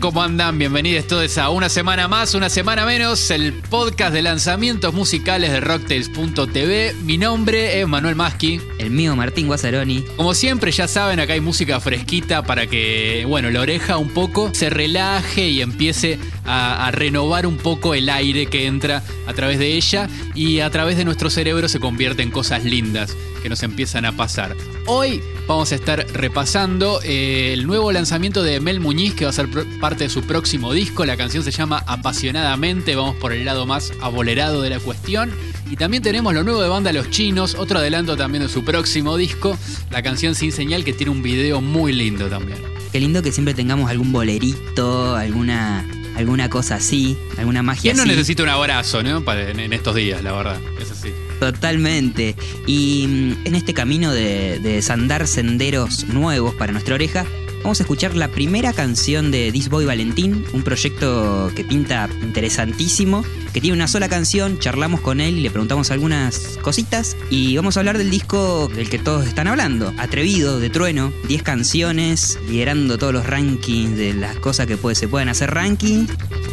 ¿Cómo andan? Bienvenidos todos a una semana más, una semana menos, el podcast de lanzamientos musicales de Rocktails.tv. Mi nombre es Manuel Maschi. El mío, Martín Guazzaroni. Como siempre, ya saben, acá hay música fresquita para que, bueno, la oreja un poco se relaje y empiece a, renovar un poco el aire que entra a través de ella y a través de nuestro cerebro se convierte en cosas lindas que nos empiezan a pasar. Hoy vamos a estar repasando eh, el nuevo lanzamiento de Mel Muñiz, que va a ser parte de su próximo disco. La canción se llama Apasionadamente, vamos por el lado más abolerado de la cuestión. Y también tenemos lo nuevo de banda Los Chinos, otro adelanto también de su próximo disco, la canción Sin Señal, que tiene un video muy lindo también. Qué lindo que siempre tengamos algún bolerito, alguna alguna cosa así, alguna magia ¿Quién no así. necesita un abrazo, ¿no? Para- en, en estos días, la verdad. Es así. Totalmente. Y mm, en este camino de, de desandar senderos nuevos para nuestra oreja, vamos a escuchar la primera canción de This Boy Valentín, un proyecto que pinta interesantísimo, que tiene una sola canción, charlamos con él y le preguntamos algunas cositas y vamos a hablar del disco del que todos están hablando, Atrevido, de Trueno, 10 canciones, liderando todos los rankings de las cosas que se pueden hacer ranking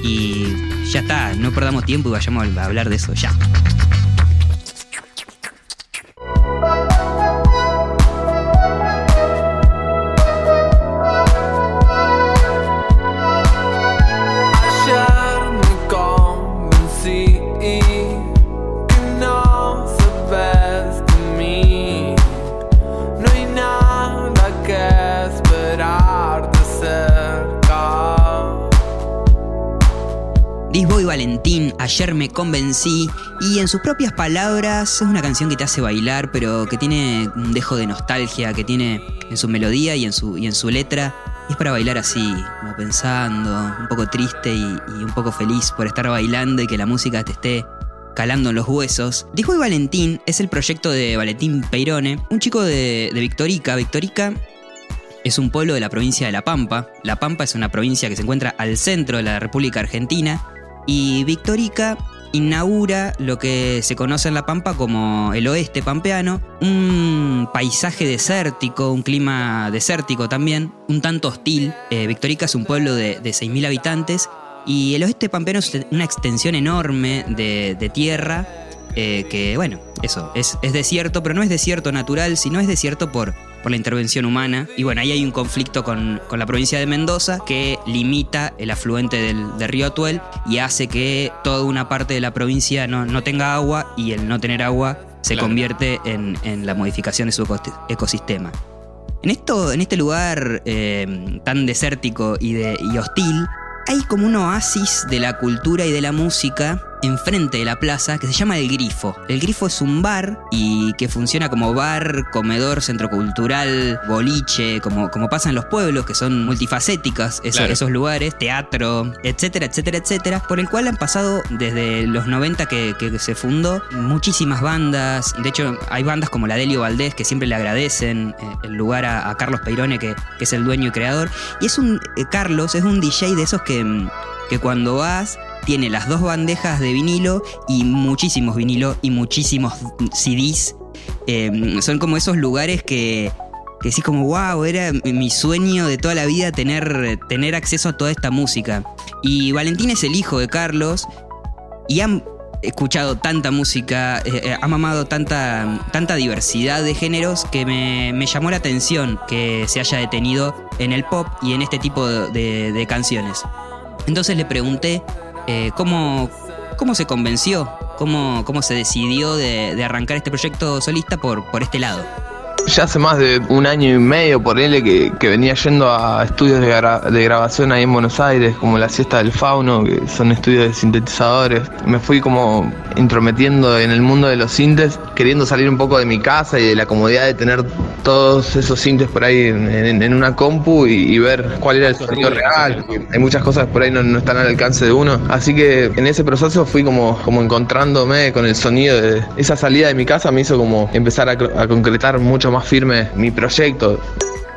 y ya está, no perdamos tiempo y vayamos a hablar de eso ya. Me convencí, y en sus propias palabras es una canción que te hace bailar, pero que tiene un dejo de nostalgia, que tiene en su melodía y en su, y en su letra. Y es para bailar así, como pensando, un poco triste y, y un poco feliz por estar bailando y que la música te esté calando en los huesos. Disboy Valentín es el proyecto de Valentín Peirone, un chico de, de Victorica. Victorica es un pueblo de la provincia de La Pampa. La Pampa es una provincia que se encuentra al centro de la República Argentina. Y Victorica inaugura lo que se conoce en La Pampa como el oeste pampeano, un paisaje desértico, un clima desértico también, un tanto hostil. Eh, Victorica es un pueblo de, de 6.000 habitantes y el oeste pampeano es una extensión enorme de, de tierra eh, que, bueno, eso, es, es desierto, pero no es desierto natural, sino es desierto por, por la intervención humana. Y bueno, ahí hay un conflicto con, con la provincia de Mendoza que limita el afluente del, del río Atuel y hace que toda una parte de la provincia no, no tenga agua y el no tener agua se Claro. convierte en, en la modificación de su ecosistema. En, esto, en este lugar eh, tan desértico y, de, y hostil, hay como un oasis de la cultura y de la música enfrente de la plaza que se llama El Grifo. El Grifo es un bar y que funciona como bar, comedor, centro cultural, boliche, como, como pasa en los pueblos, que son multifacéticas esos, Claro. esos lugares, teatro, etcétera, etcétera, etcétera, por el cual han pasado desde los 90 que, que se fundó muchísimas bandas. De hecho, hay bandas como la Delio Valdés que siempre le agradecen eh, el lugar a, a Carlos Peirone, que, que es el dueño y creador. Y es un. eh, Carlos es un DJ de esos que, que cuando vas. Tiene las dos bandejas de vinilo y muchísimos vinilo y muchísimos CDs. Eh, son como esos lugares que, que sí como, wow, era mi sueño de toda la vida tener, tener acceso a toda esta música. Y Valentín es el hijo de Carlos y han escuchado tanta música, eh, eh, ha mamado tanta, tanta diversidad de géneros que me, me llamó la atención que se haya detenido en el pop y en este tipo de- de canciones. Entonces le pregunté eh, cómo, cómo se convenció, cómo, cómo se decidió de, de arrancar este proyecto solista por, por este lado. Ya hace más de un año y medio por él que, que venía yendo a estudios de, gra- de grabación ahí en Buenos Aires, como la Siesta del Fauno, que son estudios de sintetizadores. Me fui como intrometiendo en el mundo de los sintes, queriendo salir un poco de mi casa y de la comodidad de tener todos esos sintes por ahí en, en- en una compu y, y ver cuál era el sonido real. Hay muchas cosas por ahí no, no están al alcance de uno. Así que en ese proceso fui como, como encontrándome con el sonido de esa salida de mi casa me hizo como empezar a, a concretar mucho más firme mi proyecto.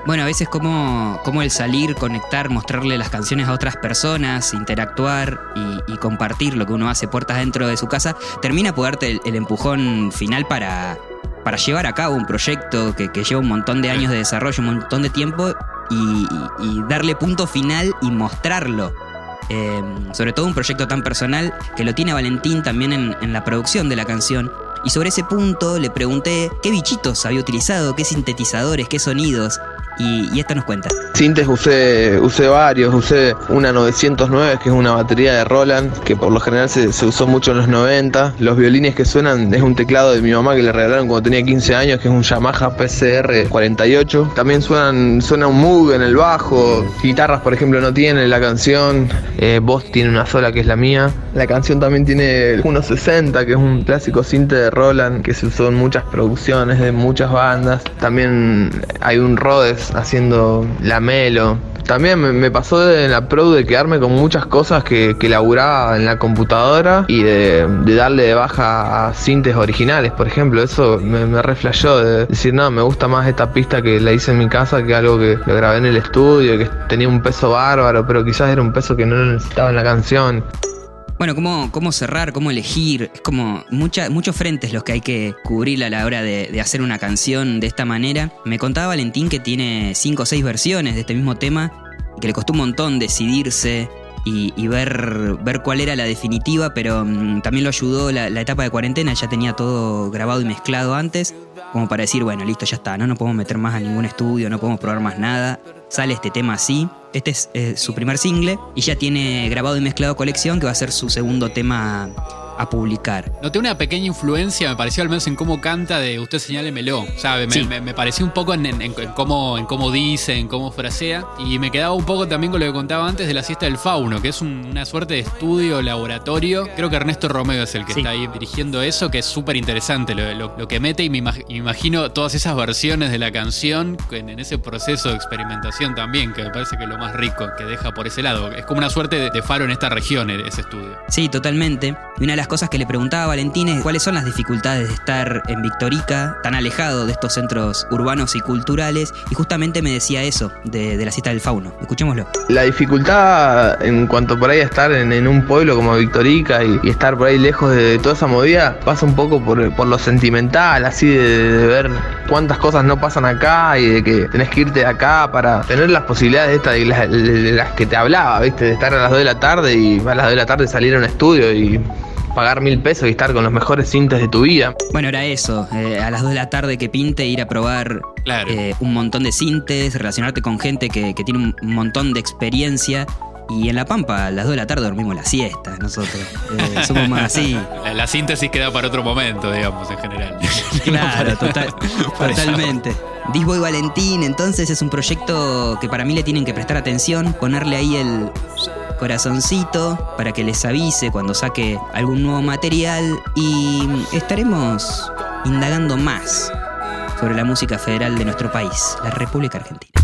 Bueno, a veces como, como el salir, conectar, mostrarle las canciones a otras personas, interactuar y, compartir lo que uno hace puertas dentro de su casa, termina por darte el, empujón final para, para llevar a cabo un proyecto que, lleva un montón de años de desarrollo, un montón de tiempo y, darle punto final y mostrarlo. Eh, sobre todo un proyecto tan personal que lo tiene Valentín también en la producción de la canción. Y sobre ese punto le pregunté qué bichitos había utilizado, qué sintetizadores, qué sonidos. Y, y esto nos cuenta. Sintes usé, usé varios, usé una 909 que es una batería de Roland que por lo general se, usó mucho en los 90. Los violines que suenan es un teclado de mi mamá que le regalaron cuando tenía 15 años que es un Yamaha PCR 48. También suenan, suena un Moog en el bajo, guitarras por ejemplo no tiene la canción, eh, voz tiene una sola que es la mía. La canción también tiene 160 que es un clásico cinte de Roland que se usó en muchas producciones de muchas bandas. También hay un Rhodes haciendo la melo. También me, pasó en la pro de quedarme con muchas cosas que, que laburaba en la computadora y de, darle de baja a sintes originales, por ejemplo. Eso me, me reflejó de decir, no, me gusta más esta pista que la hice en mi casa que algo que lo grabé en el estudio, que tenía un peso bárbaro, pero quizás era un peso que no necesitaba en la canción. Bueno, ¿cómo, cómo cerrar, cómo elegir? Es como mucha, muchos frentes los que hay que cubrir a la hora de, de, hacer una canción de esta manera. Me contaba Valentín que tiene cinco o seis versiones de este mismo tema que le costó un montón decidirse y, ver, ver cuál era la definitiva, pero um, también lo ayudó la, la, etapa de cuarentena, ya tenía todo grabado y mezclado antes, como para decir, bueno, listo, ya está, no nos podemos meter más a ningún estudio, no podemos probar más nada, sale este tema así. Este es eh, su primer single y ya tiene grabado y mezclado colección que va a ser su segundo tema a publicar. Noté una pequeña influencia, me pareció al menos en cómo canta de Usted señálemelo. Me, Sí. me, me pareció un poco en, en- en cómo, en cómo dice, en cómo frasea. Y me quedaba un poco también con lo que contaba antes de la siesta del fauno, que es un- una suerte de estudio, laboratorio. Creo que Ernesto Romeo es el que Sí. está ahí dirigiendo eso, que es súper interesante lo, lo- lo que mete. Y me, imag- me imagino todas esas versiones de la canción en, en ese proceso de experimentación también, que me parece que es lo más rico que deja por ese lado. Es como una suerte de, de faro en esta región, ese estudio. Sí, totalmente. Y una de las cosas que le preguntaba a Valentín es cuáles son las dificultades de estar en Victorica, tan alejado de estos centros urbanos y culturales. Y justamente me decía eso de, de la cita del fauno. Escuchémoslo. La dificultad en cuanto por ahí a estar en, un pueblo como Victorica y, estar por ahí lejos de, de toda esa movida pasa un poco por, lo sentimental, así de, de ver cuántas cosas no pasan acá y de que tenés que irte de acá para tener las posibilidades estas de las, de las que te hablaba, ¿viste? De estar a las 2 de la tarde y a las 2 de la tarde salir a un estudio y pagar mil pesos y estar con los mejores cintes de tu vida. Bueno, era eso. eh, a las 2 de la tarde que pinte, ir a probar Claro. eh, un montón de sintes, relacionarte con gente que, que tiene un montón de experiencia. Y en La Pampa, a las 2 de la tarde dormimos la siesta, nosotros. Eh, somos más así. La, la síntesis queda para otro momento, digamos, en general. Claro, total- para totalmente. Disboy Valentín, entonces es un proyecto que para mí le tienen que prestar atención, ponerle ahí el corazoncito para que les avise cuando saque algún nuevo material y estaremos indagando más sobre la música federal de nuestro país, la República Argentina.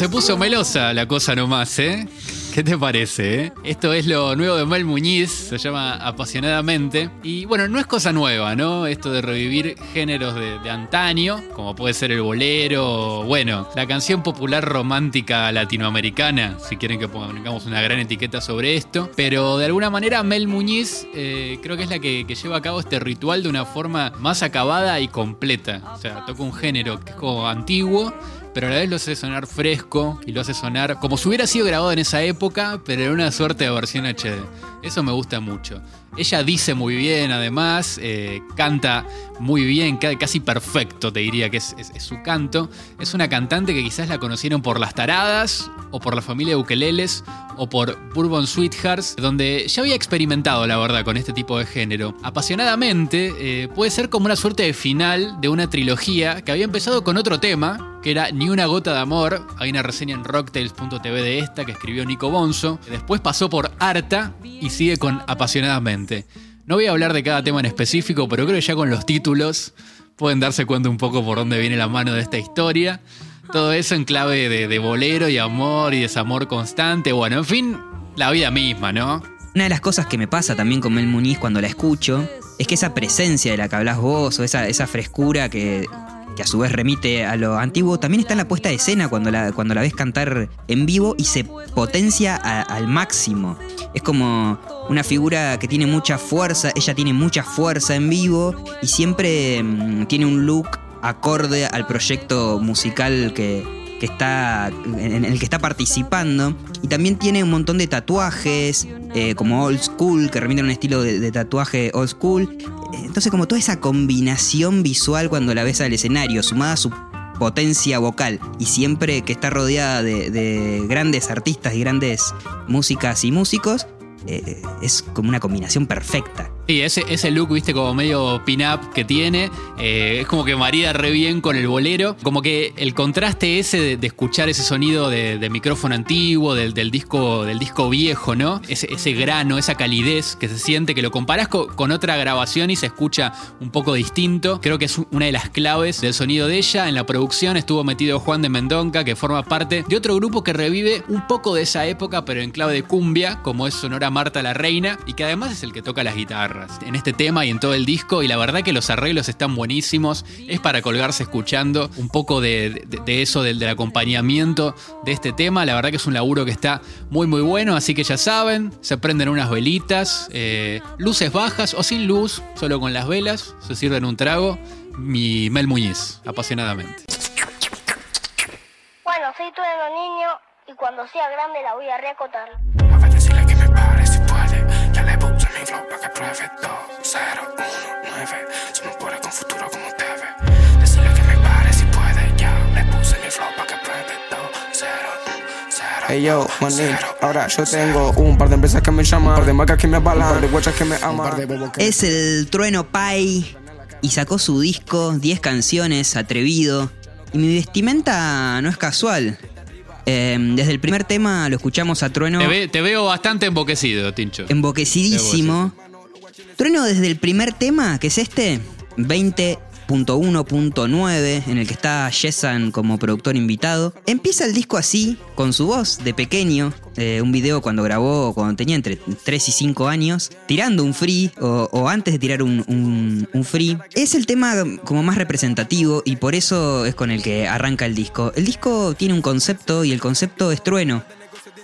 Se puso melosa la cosa nomás, ¿eh? ¿Qué te parece? eh? Esto es lo nuevo de Mel Muñiz, se llama Apasionadamente. Y bueno, no es cosa nueva, ¿no? Esto de revivir géneros de, antaño, como puede ser el bolero, o, bueno, la canción popular romántica latinoamericana, si quieren que pongamos una gran etiqueta sobre esto. Pero de alguna manera Mel Muñiz eh, creo que es la que lleva a cabo este ritual de una forma más acabada y completa. O sea, toca un género que es como antiguo pero a la vez lo hace sonar fresco y lo hace sonar como si hubiera sido grabado en esa época, pero en una suerte de versión HD. Eso me gusta mucho. Ella dice muy bien, además, eh, canta muy bien, ca- casi perfecto, te diría que es, es- es su canto. Es una cantante que quizás la conocieron por Las Taradas, o por la familia de Ukeleles, o por Bourbon Sweethearts, donde ya había experimentado, la verdad, con este tipo de género. Apasionadamente, eh, puede ser como una suerte de final de una trilogía que había empezado con otro tema, que era Ni una gota de amor. Hay una reseña en rocktails.tv de esta que escribió Nico Bonzo. Después pasó por Harta y sigue con Apasionadamente. No voy a hablar de cada tema en específico, pero creo que ya con los títulos pueden darse cuenta un poco por dónde viene la mano de esta historia. Todo eso en clave de, bolero y amor y desamor constante. Bueno, en fin, la vida misma, ¿no? Una de las cosas que me pasa también con Mel Muniz cuando la escucho es que esa presencia de la que hablas vos o esa, frescura que, a su vez remite a lo antiguo, también está en la puesta de escena cuando la, ves cantar en vivo y se potencia al máximo. Es como una figura que tiene mucha fuerza, ella tiene mucha fuerza en vivo y siempre mm, tiene un look acorde al proyecto musical que, que está en el que está participando. Y también tiene un montón de tatuajes eh, como old school que remiten a un estilo de, tatuaje old school. Entonces como toda esa combinación visual cuando la ves al escenario sumada a su potencia vocal y siempre que está rodeada de, de grandes artistas y grandes músicas y músicos eh, es como una combinación perfecta Sí, ese, ese look, viste, como medio pin-up que tiene, eh, es como que marida re bien con el bolero. Como que el contraste ese de, escuchar ese sonido de, micrófono antiguo, del, disco, del disco viejo, ¿no? Ese, ese grano, esa calidez que se siente, que lo comparás co- con, otra grabación y se escucha un poco distinto. Creo que es una de las claves del sonido de ella. En la producción estuvo metido Juan de Mendonca, que forma parte de otro grupo que revive un poco de esa época, pero en clave de cumbia, como es Sonora Marta la Reina, y que además es el que toca las guitarras en este tema y en todo el disco. Y la verdad que los arreglos están buenísimos. Es para colgarse escuchando un poco de, eso, del, acompañamiento de este tema. La verdad que es un laburo que está muy, muy bueno. Así que ya saben, se prenden unas velitas, eh, luces bajas o sin luz, solo con las velas. Se sirven un trago. Mi Mel Muñiz, apasionadamente. Bueno, soy tu niño y cuando sea grande la voy a reacotar. Mi flow para que pruebe 2, 0, 1, 9. Somos pobres con futuro como debe. Decirle que me pare si puede. Ya le puse mi flow para que pruebe 2, 0, 1, 0. Hey yo, manín, ahora yo tengo un par de empresas que me llaman, un par de marcas que me avalan, un par de guachas que me aman, un par de bobos que Es el Trueno Pai y sacó su disco, 10 canciones, atrevido. Y mi vestimenta no es casual. Eh, desde el primer tema lo escuchamos a Trueno Te, ve- te veo bastante emboquecido, Tincho. emboquecidísimo. Trueno desde el primer tema, que es este, 20.1.9, en el que está Jessan como productor invitado. Empieza el disco así, con su voz de pequeño, eh, un video cuando grabó cuando tenía entre 3 y 5 años, tirando un free o, antes de tirar un- un free. Es el tema como más representativo y por eso es con el que arranca el disco. El disco tiene un concepto y el concepto es trueno.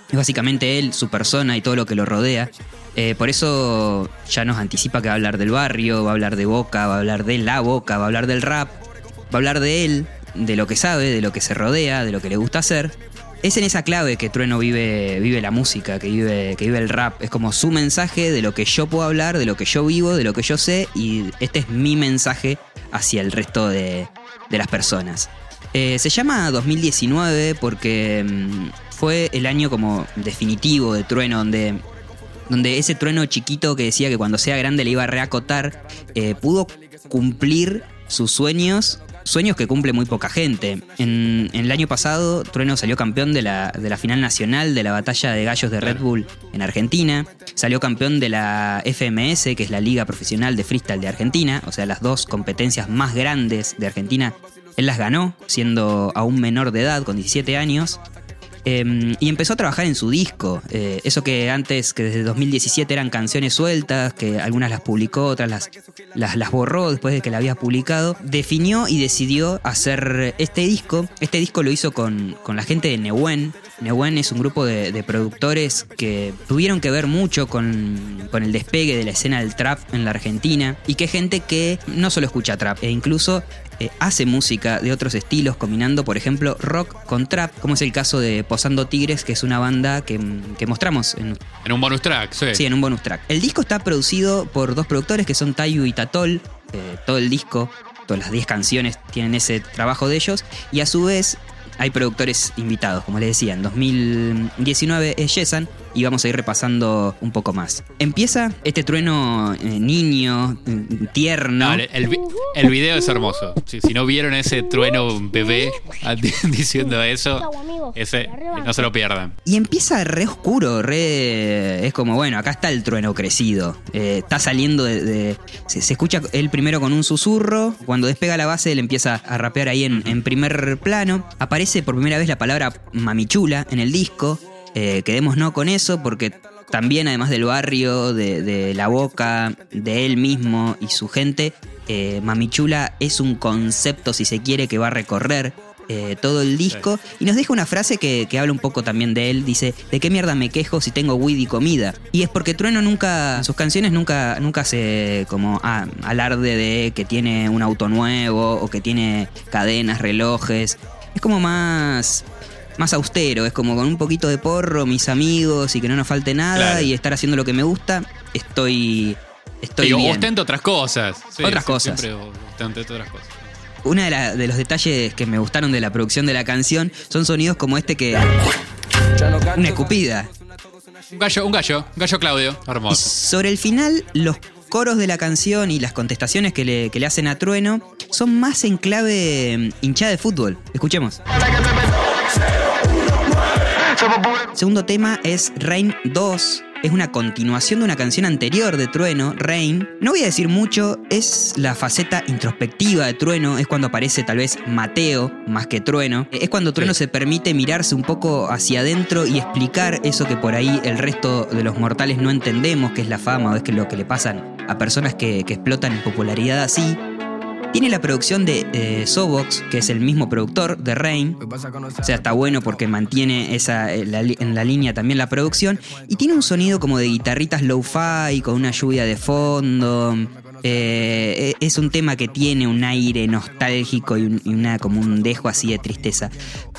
Es básicamente él, su persona y todo lo que lo rodea. Eh, por eso ya nos anticipa que va a hablar del barrio, va a hablar de Boca, va a hablar de la Boca, va a hablar del rap, va a hablar de él, de lo que sabe, de lo que se rodea, de lo que le gusta hacer. Es en esa clave que Trueno vive, vive la música, que vive, que vive el rap. Es como su mensaje de lo que yo puedo hablar, de lo que yo vivo, de lo que yo sé, y este es mi mensaje hacia el resto de, de las personas. Eh, se llama 2019 porque mm, fue el año como definitivo de Trueno, donde, donde ese Trueno chiquito que decía que cuando sea grande le iba a reacotar, eh, pudo cumplir sus sueños. Sueños que cumple muy poca gente. En, en el año pasado, Trueno salió campeón de la, de la final nacional de la batalla de gallos de Red Bull en Argentina. Salió campeón de la FMS, que es la Liga Profesional de Freestyle de Argentina. O sea, las dos competencias más grandes de Argentina él las ganó, siendo aún menor de edad, con 17 años. Eh, y empezó a trabajar en su disco. Eh, eso que antes, que desde 2017 eran canciones sueltas, que algunas las publicó, otras las, las, borró después de que la había publicado. Definió y decidió hacer este disco. Este disco lo hizo con, con la gente de Neuen. Neuen es un grupo de, de productores que tuvieron que ver mucho con, con el despegue de la escena del trap en la Argentina. Y que gente que no solo escucha trap, e incluso eh, hace música de otros estilos, combinando, por ejemplo, rock con trap, como es el caso de Posando Tigres, que es una banda que, que mostramos en, En un bonus track, sí. sí, en un bonus track. El disco está producido por dos productores que son Tayu y Tatol. eh, todo el disco, todas las 10 canciones tienen ese trabajo de ellos. Y a su vez hay productores invitados, como les decía. En 2019 es Yesan y vamos a ir repasando un poco más. Empieza este trueno eh, niño, eh, tierno. No, el, el vi- el video es hermoso. Si, si no vieron ese trueno bebé di- diciendo eso, ese no se lo pierdan. Y empieza re oscuro, re. Es como, bueno, acá está el trueno crecido. Eh, está saliendo de. de- se, se escucha él primero con un susurro. Cuando despega la base, él empieza a rapear ahí en, en primer plano. Aparece por primera vez la palabra mamichula en el disco. Eh, quedémonos con eso, porque también, además del barrio, de, de la boca, de él mismo y su gente, eh, Mamichula es un concepto, si se quiere, que va a recorrer eh, todo el disco. Y nos deja una frase que, que habla un poco también de él. Dice, ¿de qué mierda me quejo si tengo weed y comida? Y es porque Trueno nunca, sus canciones nunca, nunca se como ah, alarde de que tiene un auto nuevo o que tiene cadenas, relojes. Es como más... Más austero, es como con un poquito de porro, mis amigos y que no nos falte nada Claro. y estar haciendo lo que me gusta, estoy, estoy Sí, bien. ostenta otras cosas. Sí, Otras sí, cosas. Siempre otras cosas. Uno de, la- de los detalles que me gustaron de la producción de la canción son sonidos como este que... Una escupida. Un gallo, un gallo, un gallo Claudio, Y hermoso. sobre el final, los coros de la canción y las contestaciones que le, que le hacen a Trueno son más en clave mm, hinchada de fútbol. Escuchemos. Segundo tema es Rain 2. Es una continuación de una canción anterior de Trueno, Rain. No voy a decir mucho, es la faceta introspectiva de Trueno, es cuando aparece tal vez Mateo más que Trueno. Es cuando Trueno Sí. se permite mirarse un poco hacia adentro y explicar eso que por ahí el resto de los mortales no entendemos, que es la fama o es que lo que le pasan a personas que, que explotan en popularidad así. Tiene la producción de eh, Sobox, que es el mismo productor de Rain. O sea, está bueno porque mantiene esa, eh, la en la línea también la producción. Y tiene un sonido como de guitarritas low-fi, con una lluvia de fondo. Eh, es un tema que tiene un aire nostálgico y, un- y una, como un dejo así de tristeza.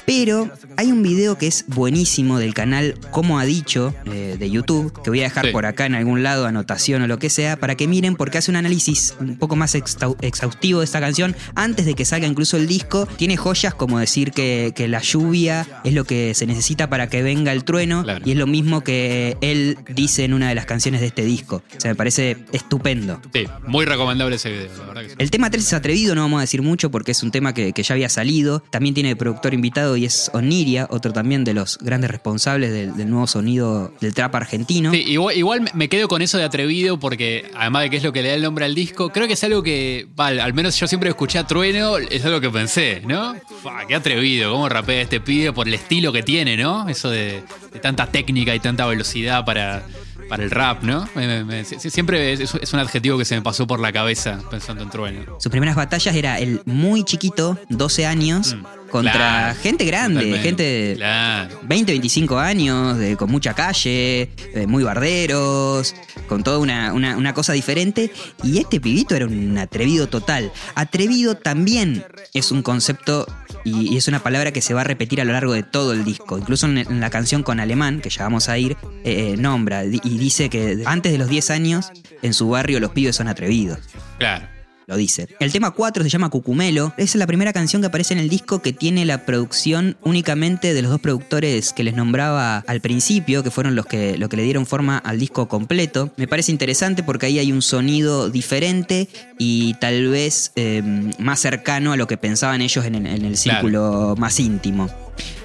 Pero hay un video que es buenísimo del canal Como ha dicho eh, de YouTube, que voy a dejar Sí. por acá en algún lado, anotación o lo que sea, para que miren porque hace un análisis un poco más exhaustivo de esta canción antes de que salga incluso el disco. Tiene joyas como decir que, que la lluvia es lo que se necesita para que venga el trueno Claro. y es lo mismo que él dice en una de las canciones de este disco. O sea, me parece estupendo. Sí, muy recomendable ese video, la verdad que sí. El tema 3 es atrevido, no vamos a decir mucho porque es un tema que, que ya había salido. También tiene productor invitado y es Oniria, otro también de los grandes responsables del, del nuevo sonido del trap argentino. Sí, igual, igual me- quedo con eso de atrevido porque además de que es lo que le da el nombre al disco, creo que es algo que, vale, al menos yo siempre escuché a Trueno, es algo que pensé, ¿no? Fua, qué atrevido, cómo rapea este pibe por el estilo que tiene, ¿no? Eso de, de tanta técnica y tanta velocidad para, para el rap, ¿no? Me- me- me- si- siempre es, es un adjetivo que se me pasó por la cabeza pensando en Trueno. Sus primeras batallas era el muy chiquito, 12 años, Mm, contra claro, gente grande, totalmente, gente de Claro. 20, 25 años, de- con mucha calle, muy barderos, con toda una, una- una cosa diferente. Y este pibito era un atrevido total. Atrevido también es un concepto y, y es una palabra que se va a repetir a lo largo de todo el disco. Incluso en, en la canción con Alemán, que ya vamos a ir, eh, eh, nombra y dice que antes de los 10 años, en su barrio los pibes son atrevidos Claro. Lo dice. El tema 4 se llama Cucumelo. Es la primera canción que aparece en el disco que tiene la producción únicamente de los dos productores que les nombraba al principio, que fueron los que, lo que le dieron forma al disco completo. Me parece interesante porque ahí hay un sonido diferente y tal vez eh, más cercano a lo que pensaban ellos en, el- en el círculo más íntimo.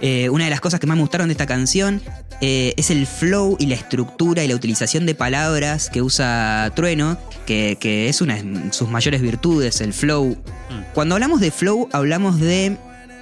Eh, una de las cosas que más me gustaron de esta canción eh, es el flow y la estructura y la utilización de palabras que usa Trueno, que, que es una de sus mayores virtudes, el flow. Cuando hablamos de flow, hablamos de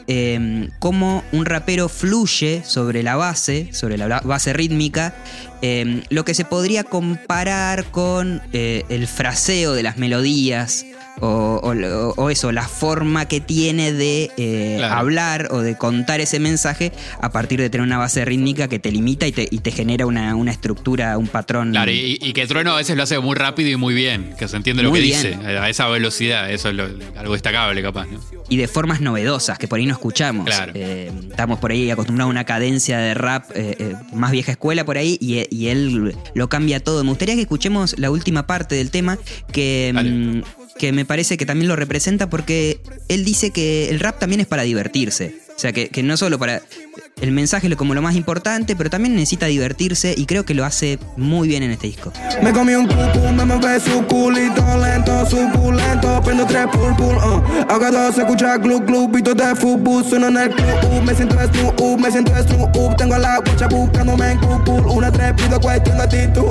eh, cómo un rapero fluye sobre la base, sobre la base rítmica, eh, lo que se podría comparar con eh, el fraseo de las melodías. O, o- o eso, la forma que tiene de eh, Claro. hablar o de contar ese mensaje a partir de tener una base rítmica que te limita y te, y te genera una, una estructura, un patrón. Claro, y, y que Trueno a veces lo hace muy rápido y muy bien, que se entiende lo Muy que bien. dice, a esa velocidad, eso es lo- algo destacable capaz, ¿no? y de formas novedosas que por ahí no escuchamos. Claro. Eh, estamos por ahí acostumbrados a una cadencia de rap eh, más vieja escuela por ahí y, y él lo cambia todo. Me gustaría que escuchemos la última parte del tema que, que me parece que también lo representa porque él dice que el rap también es para divertirse. O sea, que, que no solo para... El mensaje es como lo más importante, pero también necesita divertirse y creo que lo hace muy bien en este disco. Me comí un cucu, me mueve su culito lento, suculento, prendo tres pulpul, uh. Ahogado se escucha club club, pito de fútbol, sueno en el club, uh. me siento estru, uh, me siento estru, uh. tengo la guacha buscándome en cucul, una tres pido cuestión de actitud.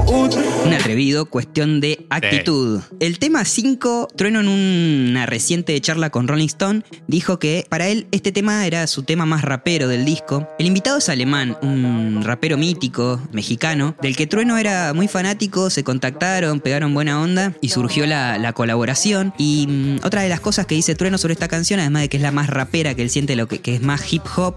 Un atrevido, cuestión de actitud. El tema 5, Trueno en una reciente charla con Rolling Stone, dijo que para él este tema era su tema más rapero del disco. El invitado es alemán, un rapero mítico, mexicano, del que Trueno era muy fanático, se contactaron, pegaron buena onda y surgió la, la colaboración. Y mm, otra de las cosas que dice Trueno sobre esta canción, además de que es la más rapera, que él siente lo que, es más hip hop,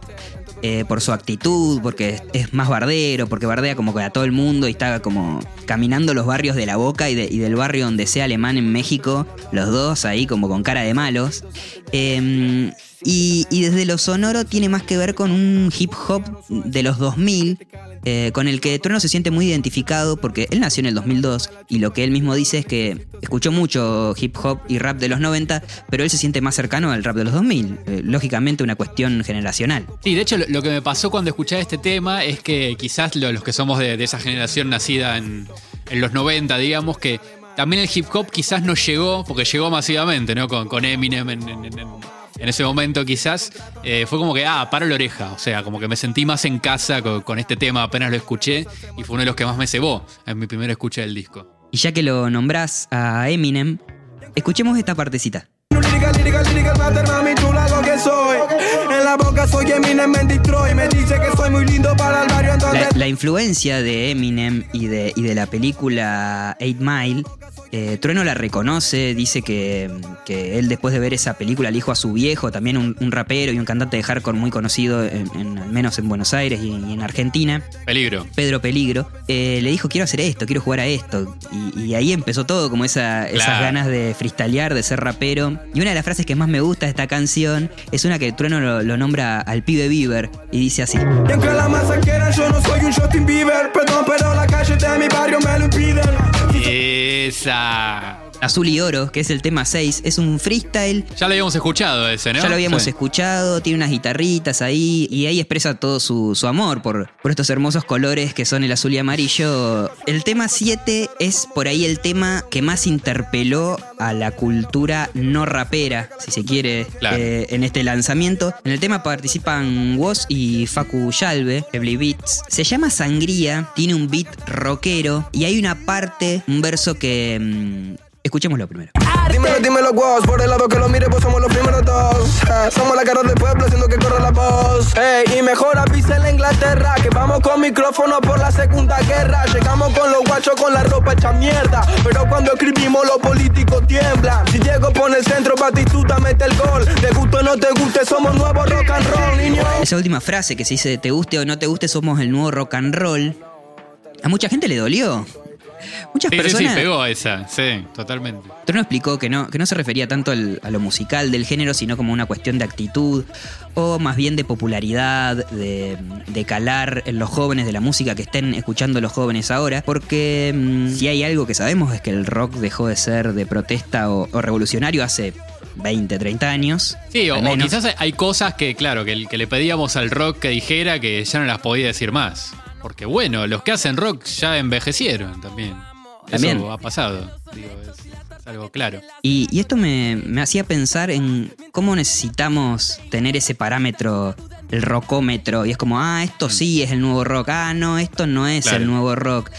eh, por su actitud, porque es, más bardero, porque bardea como que a todo el mundo y está como caminando los barrios de la boca y, de- y del barrio donde sea alemán en México, los dos ahí como con cara de malos. Eh, y, desde lo sonoro tiene más que ver con un hip hop de los 2000, eh, con el que Trueno se siente muy identificado porque él nació en el 2002 y lo que él mismo dice es que escuchó mucho hip hop y rap de los 90, pero él se siente más cercano al rap de los 2000. eh, lógicamente una cuestión generacional. Sí, de hecho lo, que me pasó cuando escuché este tema es que quizás lo- los que somos de, esa generación nacida en, los 90, digamos que también el hip hop quizás no llegó, porque llegó masivamente, ¿no? Con, Eminem en- en ese momento quizás, eh, fue como que, ah, paro la oreja, o sea, como que me sentí más en casa con, con este tema, apenas lo escuché y fue uno de los que más me cebó en mi primera escucha del disco. Y ya que lo nombrás a Eminem, escuchemos esta partecita. La, la influencia de Eminem y de, y de la película Eight Mile, eh, Trueno la reconoce, dice que, que él después de ver esa película le dijo a su viejo, también un, un rapero y un cantante de hardcore muy conocido, en, en- al menos en Buenos Aires y, y en Argentina, Peligro. Pedro Peligro, eh, le dijo quiero hacer esto, quiero jugar a esto. Y, y ahí empezó todo, como esa, esas ganas de freestylear, de ser rapero. Y una de las frases que más me gusta de esta canción es una que Trueno lo, lo nombra al pibe Bieber y dice así. Y aunque la masa quieran, yo no soy un Justin Bieber. Perdón, pero la calle de mi barrio me lo impiden. Esa. Ah. Azul y Oro, que es el tema 6, es un freestyle. Ya lo habíamos escuchado ese, ¿no? Ya lo habíamos Sí. escuchado, tiene unas guitarritas ahí y ahí expresa todo su, su amor por, por estos hermosos colores que son el azul y amarillo. El tema 7 es por ahí el tema que más interpeló a la cultura no rapera, si se quiere, Claro. eh, en este lanzamiento. En el tema participan Woz y Facu Yalve, Ebly Beats. Se llama Sangría, tiene un beat rockero y hay una parte, un verso que... mm, escuchémoslo primero. Dímelo, dímelo, vos. Por el lado que lo mire, pues somos los primeros dos. Eh, somos la cara del pueblo, haciendo que corra la voz. Ey, y mejor avisa en la Inglaterra. Que vamos con micrófono por la segunda guerra. Llegamos con los guachos con la ropa hecha mierda. Pero cuando escribimos, los políticos tiemblan. Si Diego pone el centro, Batistuta mete el gol. Te guste o no te guste, somos nuevos rock and roll, niño. Esa última frase que se dice, te guste o no te guste, somos el nuevo rock and roll. A mucha gente le dolió. Muchas Sí, sí, sí, personas... pegó esa, sí, totalmente. Trono explicó que no, que no se refería tanto al- a lo musical del género, sino como una cuestión de actitud, o más bien de popularidad, de, de calar en los jóvenes de la música que estén escuchando los jóvenes ahora, porque mm, si hay algo que sabemos es que el rock dejó de ser de protesta o, o revolucionario hace 20, 30 años. Sí, o, quizás hay cosas que, claro, que, que le pedíamos al rock que dijera que ya no las podía decir más. Porque bueno, los que hacen rock ya envejecieron también. También. Eso ha pasado, digo, es, es algo claro. Y, y esto me, me hacía pensar en cómo necesitamos tener ese parámetro, el rockómetro. Y es como, ah, esto sí es el nuevo rock. Ah, no, esto no es Claro. el nuevo rock.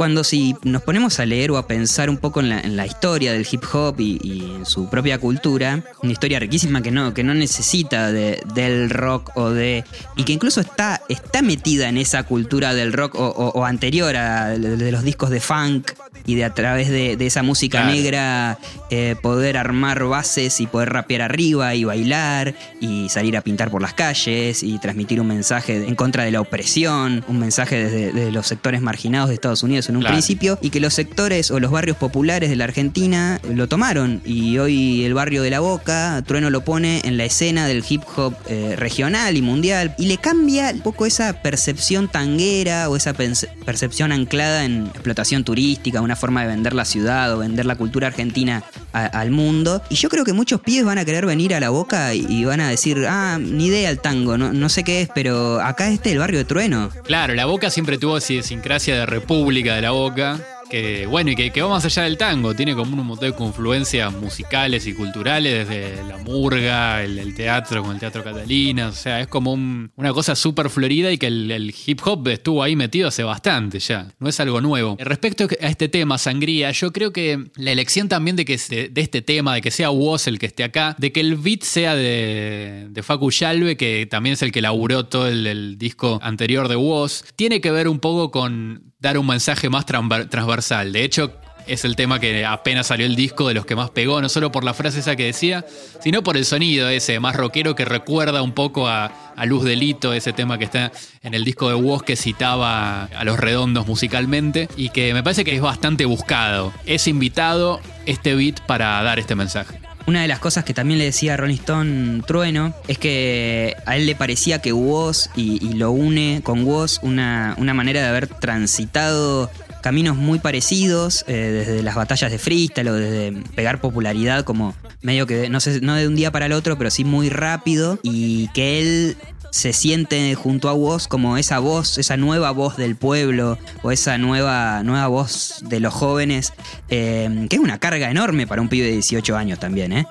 Cuando si nos ponemos a leer o a pensar un poco en la, historia del hip hop y, en su propia cultura, una historia riquísima que no, que no necesita de- del rock o de. y que incluso está, está metida en esa cultura del rock o, anterior a de los discos de funk y de a través de, de esa música Claro. negra eh, poder armar bases y poder rapear arriba y bailar y salir a pintar por las calles y transmitir un mensaje en contra de la opresión, un mensaje desde, los sectores marginados de Estados Unidos en un Claro. principio y que los sectores o los barrios populares de la Argentina lo tomaron y hoy el barrio de la Boca, Trueno lo pone en la escena del hip hop eh, regional y mundial y le cambia un poco esa percepción tanguera o esa percepción anclada en explotación turística, una forma de vender la ciudad o vender la cultura argentina al mundo. Y yo creo que muchos pibes van a querer venir a la boca y, van a decir, ah, ni idea el tango, no, no sé qué es, pero acá este es el barrio de Trueno. Claro, la Boca siempre tuvo idiosincrasia de república de la Boca. Que bueno, y que, que va más allá del tango, tiene como un montón de confluencias musicales y culturales, desde la murga, el, teatro con el teatro Catalina, o sea, es como un- una cosa súper florida y que el, hip hop estuvo ahí metido hace bastante ya, no es algo nuevo. Respecto a este tema, Sangría, yo creo que la elección también de, que de este tema, de que sea Woz el que esté acá, de que el beat sea de, de Facu Yalve, que también es el que laburó todo el, el disco anterior de Woz, tiene que ver un poco con dar un mensaje más transver- transversal. De hecho, es el tema que apenas salió el disco de los que más pegó, no solo por la frase esa que decía, sino por el sonido ese más rockero que recuerda un poco a, a Luz Delito, ese tema que está en el disco de Woz que citaba a los redondos musicalmente y que me parece que es bastante buscado. Es invitado este beat para dar este mensaje. Una de las cosas que también le decía a Rolling Stone Trueno es que a él le parecía que Woz, y, y lo une con Woz, una, una manera de haber transitado caminos muy parecidos, eh, desde las batallas de freestyle o desde pegar popularidad como medio que, no sé, no de un día para el otro, pero sí muy rápido, y que él se siente junto a Woz como esa voz, esa nueva voz del pueblo o esa nueva, nueva voz de los jóvenes, eh, que es una carga enorme para un pibe de 18 años también, ¿eh?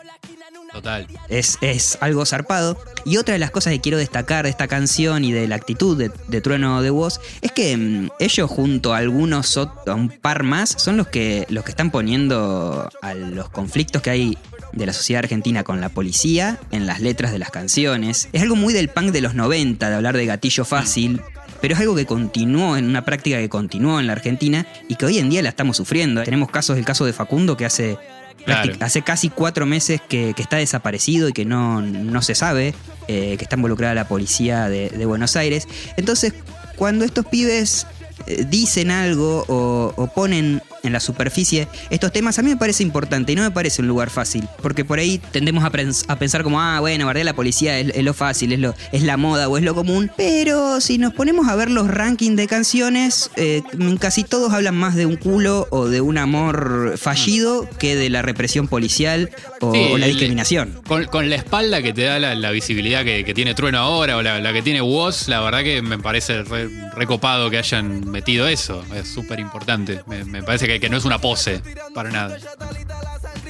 Total. Es, es algo zarpado. Y otra de las cosas que quiero destacar de esta canción y de la actitud de, de Trueno de Woz es que mm, ellos junto a algunos, a un par más, son los que, los que están poniendo a los conflictos que hay de la sociedad argentina con la policía en las letras de las canciones. Es algo muy del punk de los 90, de hablar de gatillo fácil. Pero es algo que continuó en una práctica que continuó en la Argentina y que hoy en día la estamos sufriendo. Tenemos casos, el caso de Facundo que hace Claro. Hace casi cuatro meses que, que está desaparecido y que no, no se sabe eh, que está involucrada la policía de, de Buenos Aires. Entonces, cuando estos pibes eh, dicen algo o, o ponen en la superficie estos temas, a mí me parece importante y no me parece un lugar fácil. Porque por ahí tendemos a, pens- a pensar como, ah, bueno, bardear la policía es, es lo fácil, es, lo, es la moda o es lo común. Pero si nos ponemos a ver los rankings de canciones, eh, casi todos hablan más de un culo o de un amor fallido que de la represión policial o, Sí, o la el- discriminación. Con, con la espalda que te da la, la visibilidad que, que tiene Trueno ahora o la, la que tiene Woz, la verdad que me parece re- recopado que hayan metido eso. Es súper importante. Me, me parece que, que no es una pose, para nada.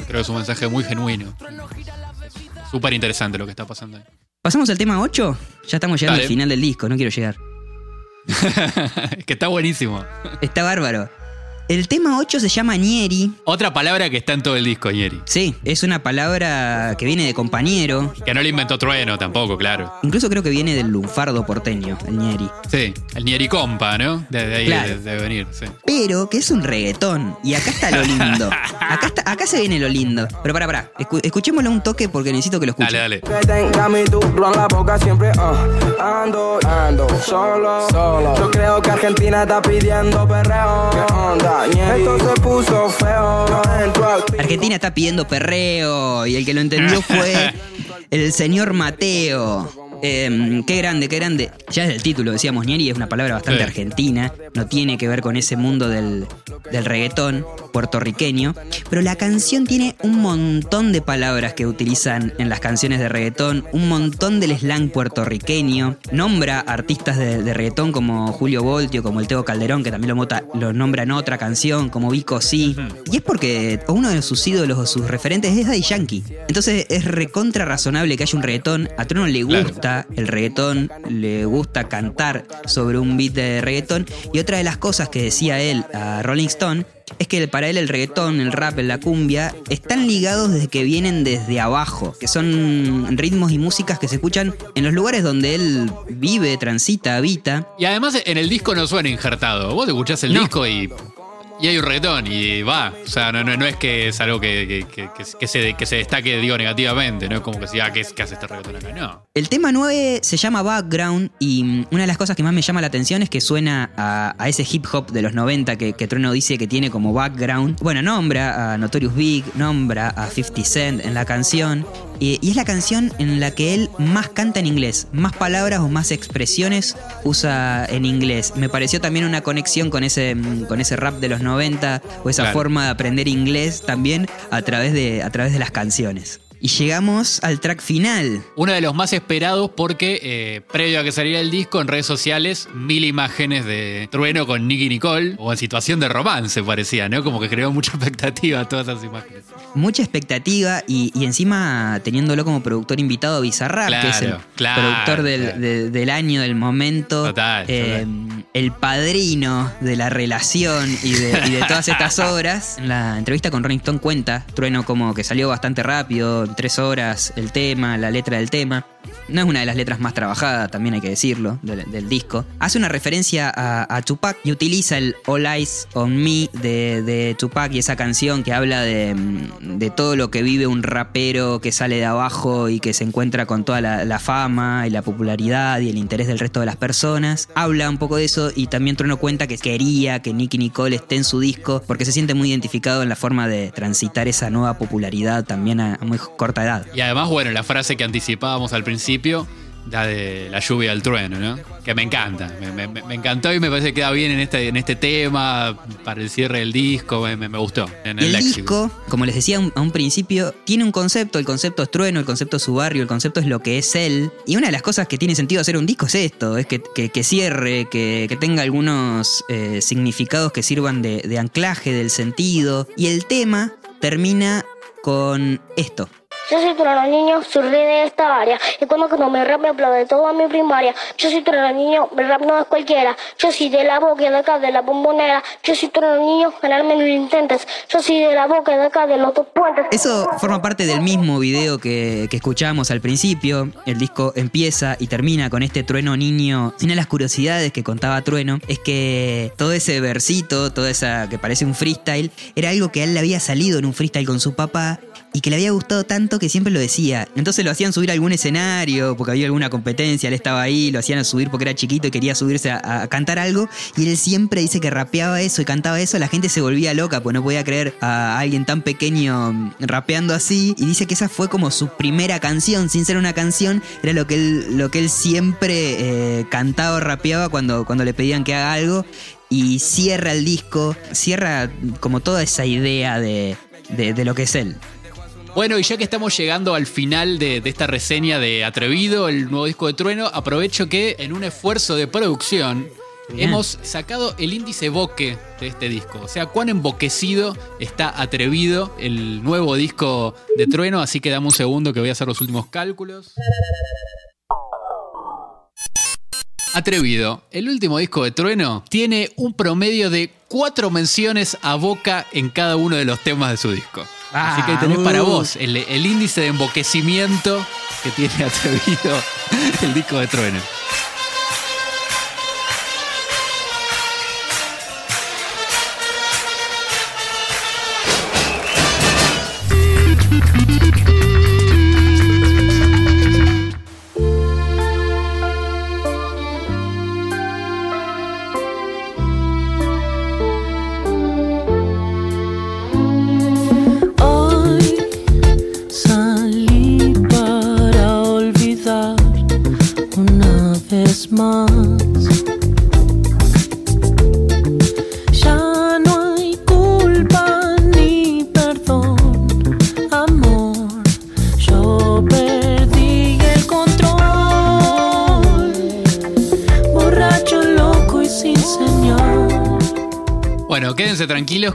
Creo que es un mensaje muy genuino. Súper interesante lo que está pasando ahí. ¿Pasamos al tema 8? Ya estamos llegando Dale. al final del disco, no quiero llegar. Es que está buenísimo. Está bárbaro. El tema 8 se llama Nieri. Otra palabra que está en todo el disco, Nieri. Sí, es una palabra que viene de compañero. Que no le inventó Trueno tampoco, claro. Incluso creo que viene del lunfardo porteño, el Nieri. Sí, el Nieri Compa, ¿no? De, de ahí Claro. de- debe venir, sí. Pero que es un reggaetón. Y acá está lo lindo. Acá, está- acá se viene lo lindo. Pero para, para. escuchémoslo un toque porque necesito que lo escuchen. Dale, dale. Que tenga mi duro en la boca siempre, uh. Ando, ando, solo, solo. Yo creo que Argentina está pidiendo perreo. ¿Qué onda? Esto se puso feo. No entro al Argentina está pidiendo perreo y el que lo entendió fue el señor Mateo. Eh, qué grande, qué grande. Ya es el título, decíamos, Nieri es una palabra bastante Sí. argentina, no tiene que ver con ese mundo del, del reggaetón puertorriqueño, pero la canción tiene un montón de palabras que utilizan en las canciones de reggaetón, un montón del slang puertorriqueño, nombra artistas de, de reggaetón como Julio Voltio, como el Teo Calderón, que también lo, mota- lo nombra en otra canción, como Vico Sí, y es porque uno de sus ídolos o sus referentes es Daddy Yankee. Entonces es recontra razonable que haya un reggaetón. A Trono le Claro. Gusta el reggaetón, le gusta cantar sobre un beat de reggaetón. Y otra de las cosas que decía él a Rolling Stone es que para él el reggaetón, el rap, la cumbia están ligados desde que vienen desde abajo, que son ritmos y músicas que se escuchan en los lugares donde él vive, transita, habita. Y además en el disco no suena injertado. Vos escuchás el No. disco y, y hay un reggaetón y va. O sea, no, no, no es que es algo que, que- que- se, que se destaque, digo, negativamente. No es como que ah, ¿qué, es- qué hace este reggaetón acá? No. El tema 9 se llama Background y mm, una de las cosas que más me llama la atención es que suena a, a ese hip hop de los 90 que, que Trueno dice que tiene como background. Bueno, nombra a Notorious Big, nombra a 50 Cent en la canción Y es la canción en la que él más canta en inglés, más palabras o más expresiones usa en inglés. Me pareció también una conexión con ese, mm, con ese rap de los 90 o esa Claro. forma de aprender inglés también a través de, a través de las canciones. Y llegamos al track final. Uno de los más esperados porque, eh, previo a que saliera el disco, en redes sociales, mil imágenes de Trueno con Nicky Nicole, o en situación de romance parecía, ¿no? Como que creó mucha expectativa todas esas imágenes. Mucha expectativa y, y encima teniéndolo como productor invitado a Bizarrap, que es el Claro, productor del, claro. de- del año, del momento. Total, eh, el padrino de la relación y de, y de todas estas obras. En la entrevista con Rolling Stone cuenta, Trueno como que salió bastante rápido, tres horas, el tema, la letra del tema. No es una de las letras más trabajadas, también hay que decirlo, del, disco. Hace una referencia a, a Tupac y utiliza el All Eyes on Me de, de Tupac y esa canción que habla de, de todo lo que vive un rapero que sale de abajo y que se encuentra con toda la, fama y la popularidad y el interés del resto de las personas. Habla un poco de eso y también Trueno cuenta que quería que Nicky Nicole esté en su disco porque se siente muy identificado en la forma de transitar esa nueva popularidad también a muy corta edad. Y además, bueno, la frase que anticipábamos al principio, la de la lluvia al trueno, ¿no? Que me encanta, me, me- me encantó y me parece que queda bien en este, en este tema, para el cierre del disco, me, gustó. En el, El disco, como les decía a un principio, tiene un concepto, el concepto es trueno, el concepto es su barrio, el concepto es lo que es él. Y una de las cosas que tiene sentido hacer un disco es esto, es que, que- que cierre, que, que tenga algunos eh, significados que sirvan de, de anclaje del sentido. Y el tema termina con esto. Yo soy trueno niño, soy rey de esta área. Y cuando cuando me rap me aplaude toda mi primaria. Yo soy trueno niño, mi rap no es cualquiera. Yo soy de la boca de acá de la bombonera. Yo soy trueno niño, ganarme no lo intentes. Yo soy de la boca de acá de los dos puentes. Eso forma parte del mismo video que, que escuchábamos al principio. El disco empieza y termina con este trueno niño. Una de las curiosidades que contaba Trueno es que todo ese versito, toda esa que parece un freestyle, era algo que él le había salido en un freestyle con su papá y que le había gustado tanto que siempre lo decía. Entonces lo hacían subir a algún escenario porque había alguna competencia, él estaba ahí, lo hacían subir porque era chiquito y quería subirse a, cantar algo. Y él siempre dice que rapeaba eso y cantaba eso, la gente se volvía loca, pues no podía creer a alguien tan pequeño mm, rapeando así. Y dice que esa fue como su primera canción, sin ser una canción, era lo que él, lo que él siempre eh, cantaba o rapeaba cuando, cuando le pedían que haga algo. Y cierra el disco, cierra como toda esa idea de, de- de lo que es él. Bueno, y ya que estamos llegando al final de, de esta reseña de Atrevido, el nuevo disco de Trueno, aprovecho que en un esfuerzo de producción Bien. hemos sacado el índice Boque de este disco. O sea, cuán emboquecido está Atrevido el nuevo disco de Trueno. Así que dame un segundo que voy a hacer los últimos cálculos. Atrevido, el último disco de Trueno tiene un promedio de cuatro menciones a Boca en cada uno de los temas de su disco. Así que ahí tenés para vos el, el índice de emboquecimiento que tiene Atrevido el disco de Trueno.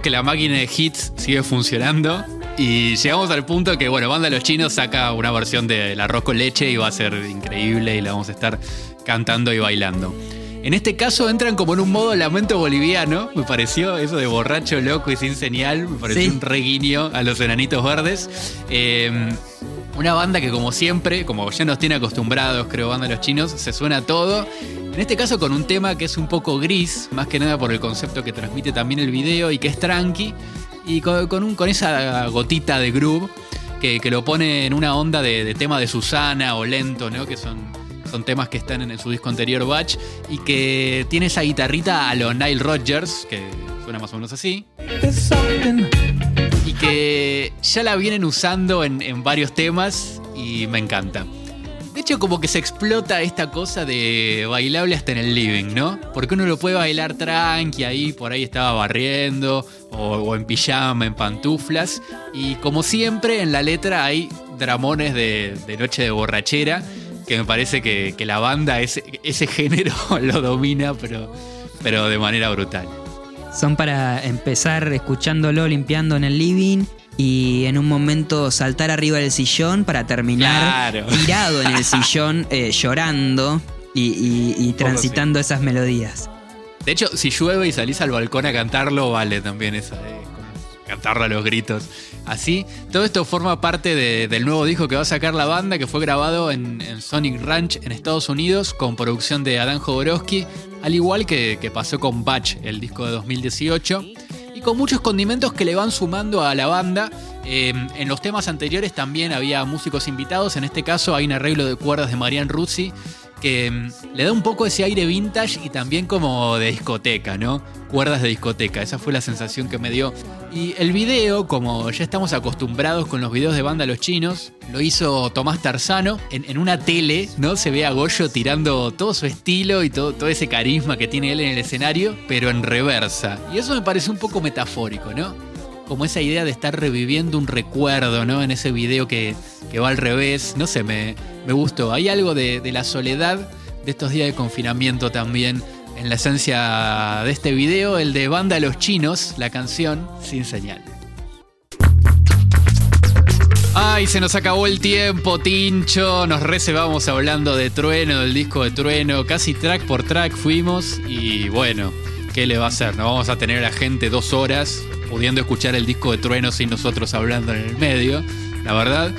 Que la máquina de hits sigue funcionando. Y llegamos al punto que, bueno, Banda Los Chinos saca una versión del arroz con leche y va a ser increíble y la vamos a estar cantando y bailando. En este caso entran como en un modo lamento boliviano, me pareció, eso de borracho, loco y sin señal, me pareció Sí. un reguiño a los enanitos verdes. Eh, una banda que como siempre, como ya nos tiene acostumbrados, creo, Banda Los Chinos, se suena todo. En este caso con un tema que es un poco gris, más que nada por el concepto que transmite también el video y que es tranqui, y con, un, con esa gotita de groove que, lo pone en una onda de, tema de Susana o lento, ¿no? Que son, son temas que están en, su disco anterior Batch y que tiene esa guitarrita a lo Nile Rodgers, que suena más o menos así. Y que ya la vienen usando en varios temas y me encanta. De hecho, como que se explota esta cosa de bailable hasta en el living, ¿no? Porque uno lo puede bailar tranqui ahí, por ahí estaba barriendo, o, en pijama, en pantuflas. Y como siempre, en la letra hay dramones de, noche de borrachera, que me parece que, que la banda ese, ese género lo domina, pero, pero de manera brutal. Son para empezar escuchándolo limpiando en el living y en un momento saltar arriba del sillón para terminar Claro. tirado en el sillón eh, llorando y, y- y transitando esas melodías. De hecho, si llueve y salís al balcón a cantarlo, vale también esa de como cantarlo a los gritos. Así, todo esto forma parte de- del nuevo disco que va a sacar la banda, que fue grabado en, en Sonic Ranch en Estados Unidos, con producción de Adán Jodorowsky, al igual que, que pasó con Batch, el disco de 2018, y con muchos condimentos que le van sumando a la banda. Eh, en los temas anteriores también había músicos invitados, en este caso hay un arreglo de cuerdas de Marian Ruzzi, mm, le da un poco ese aire vintage y también como de discoteca, ¿no? Cuerdas de discoteca, esa fue la sensación que me dio. Y el video, como ya estamos acostumbrados con los videos de banda los chinos, lo hizo Tomás Tarzano en, en una tele, ¿no? Se ve a Goyo tirando todo su estilo y todo, todo ese carisma que tiene él en el escenario, pero en reversa. Y eso me parece un poco metafórico, ¿no? Como esa idea de estar reviviendo un recuerdo, ¿no? En ese video que, que va al revés. No sé, me, me gustó. Hay algo de, de la soledad de estos días de confinamiento también en la esencia de este video, el de Banda Los Chinos, la canción Sin Señal. Ay, se nos acabó el tiempo, Tincho. Nos reservamos hablando de Trueno, del disco de Trueno. Casi track por track fuimos. Y bueno, ¿qué le va a hacer? No vamos a tener a la gente dos horas pudiendo escuchar el disco de Trueno sin nosotros hablando en el medio, la verdad.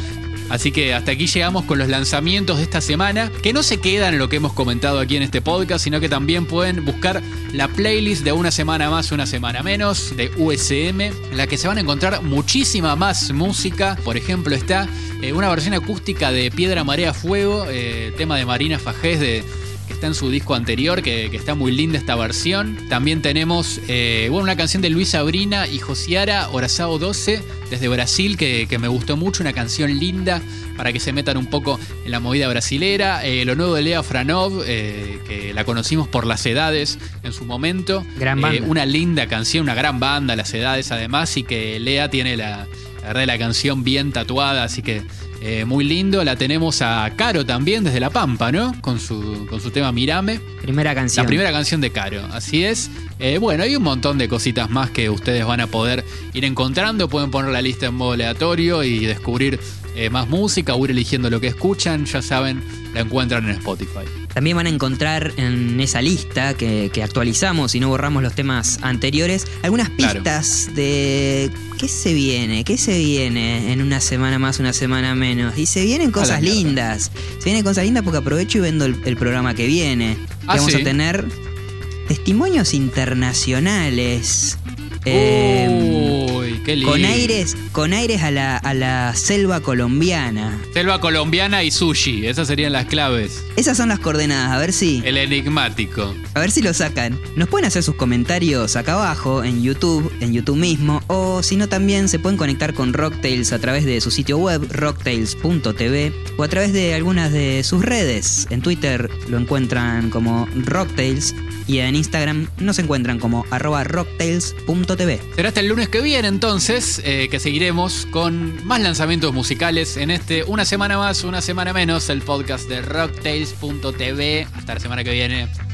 Así que hasta aquí llegamos con los lanzamientos de esta semana, que no se quedan en lo que hemos comentado aquí en este podcast, sino que también pueden buscar la playlist de una semana más, una semana menos, de USM, en la que se van a encontrar muchísima más música. Por ejemplo, está eh, una versión acústica de Piedra, Marea, Fuego, eh, tema de Marina Fajés de que está en su disco anterior, que, que está muy linda esta versión. También tenemos eh, bueno, una canción de Luis Sabrina y Josiara, Orazao 12, desde Brasil, que, que me gustó mucho, una canción linda para que se metan un poco en la movida brasilera. Eh, lo nuevo de Lea Franov, eh, que la conocimos por Las Edades en su momento. Gran banda. una linda canción, una gran banda, Las Edades además, y que Lea tiene la, la verdad la canción bien tatuada, así que eh, muy lindo. La tenemos a Caro también desde La Pampa, ¿no? Con su, con su tema Mirame. Primera canción. La primera canción de Caro, así es. Eh, bueno, hay un montón de cositas más que ustedes van a poder ir encontrando. Pueden poner la lista en modo aleatorio y descubrir eh, más música o ir eligiendo lo que escuchan. Ya saben, la encuentran en Spotify. También van a encontrar en esa lista que, que actualizamos y no borramos los temas anteriores algunas Claro. pistas de qué se viene, qué se viene en una semana más, una semana menos. Y se vienen cosas lindas. Se vienen cosas lindas porque aprovecho y vendo el, el programa que viene. Que Ah, vamos ¿sí? a tener testimonios internacionales. Eh, Uy, qué lindo. con aires, con aires a la, a la selva colombiana. Selva colombiana y sushi, esas serían las claves. Esas son las coordenadas, a ver si. El enigmático. A ver si lo sacan. Nos pueden hacer sus comentarios acá abajo, en YouTube, en YouTube mismo, o si no también se pueden conectar con Rocktails a través de su sitio web, rocktails.tv, o a través de algunas de sus redes. En Twitter lo encuentran como Rocktails, y en Instagram nos encuentran como arroba rocktails.tv. Será hasta el lunes que viene entonces eh, que seguiremos con más lanzamientos musicales en este Una Semana Más, Una Semana Menos, el podcast de rocktails.tv. Hasta la semana que viene.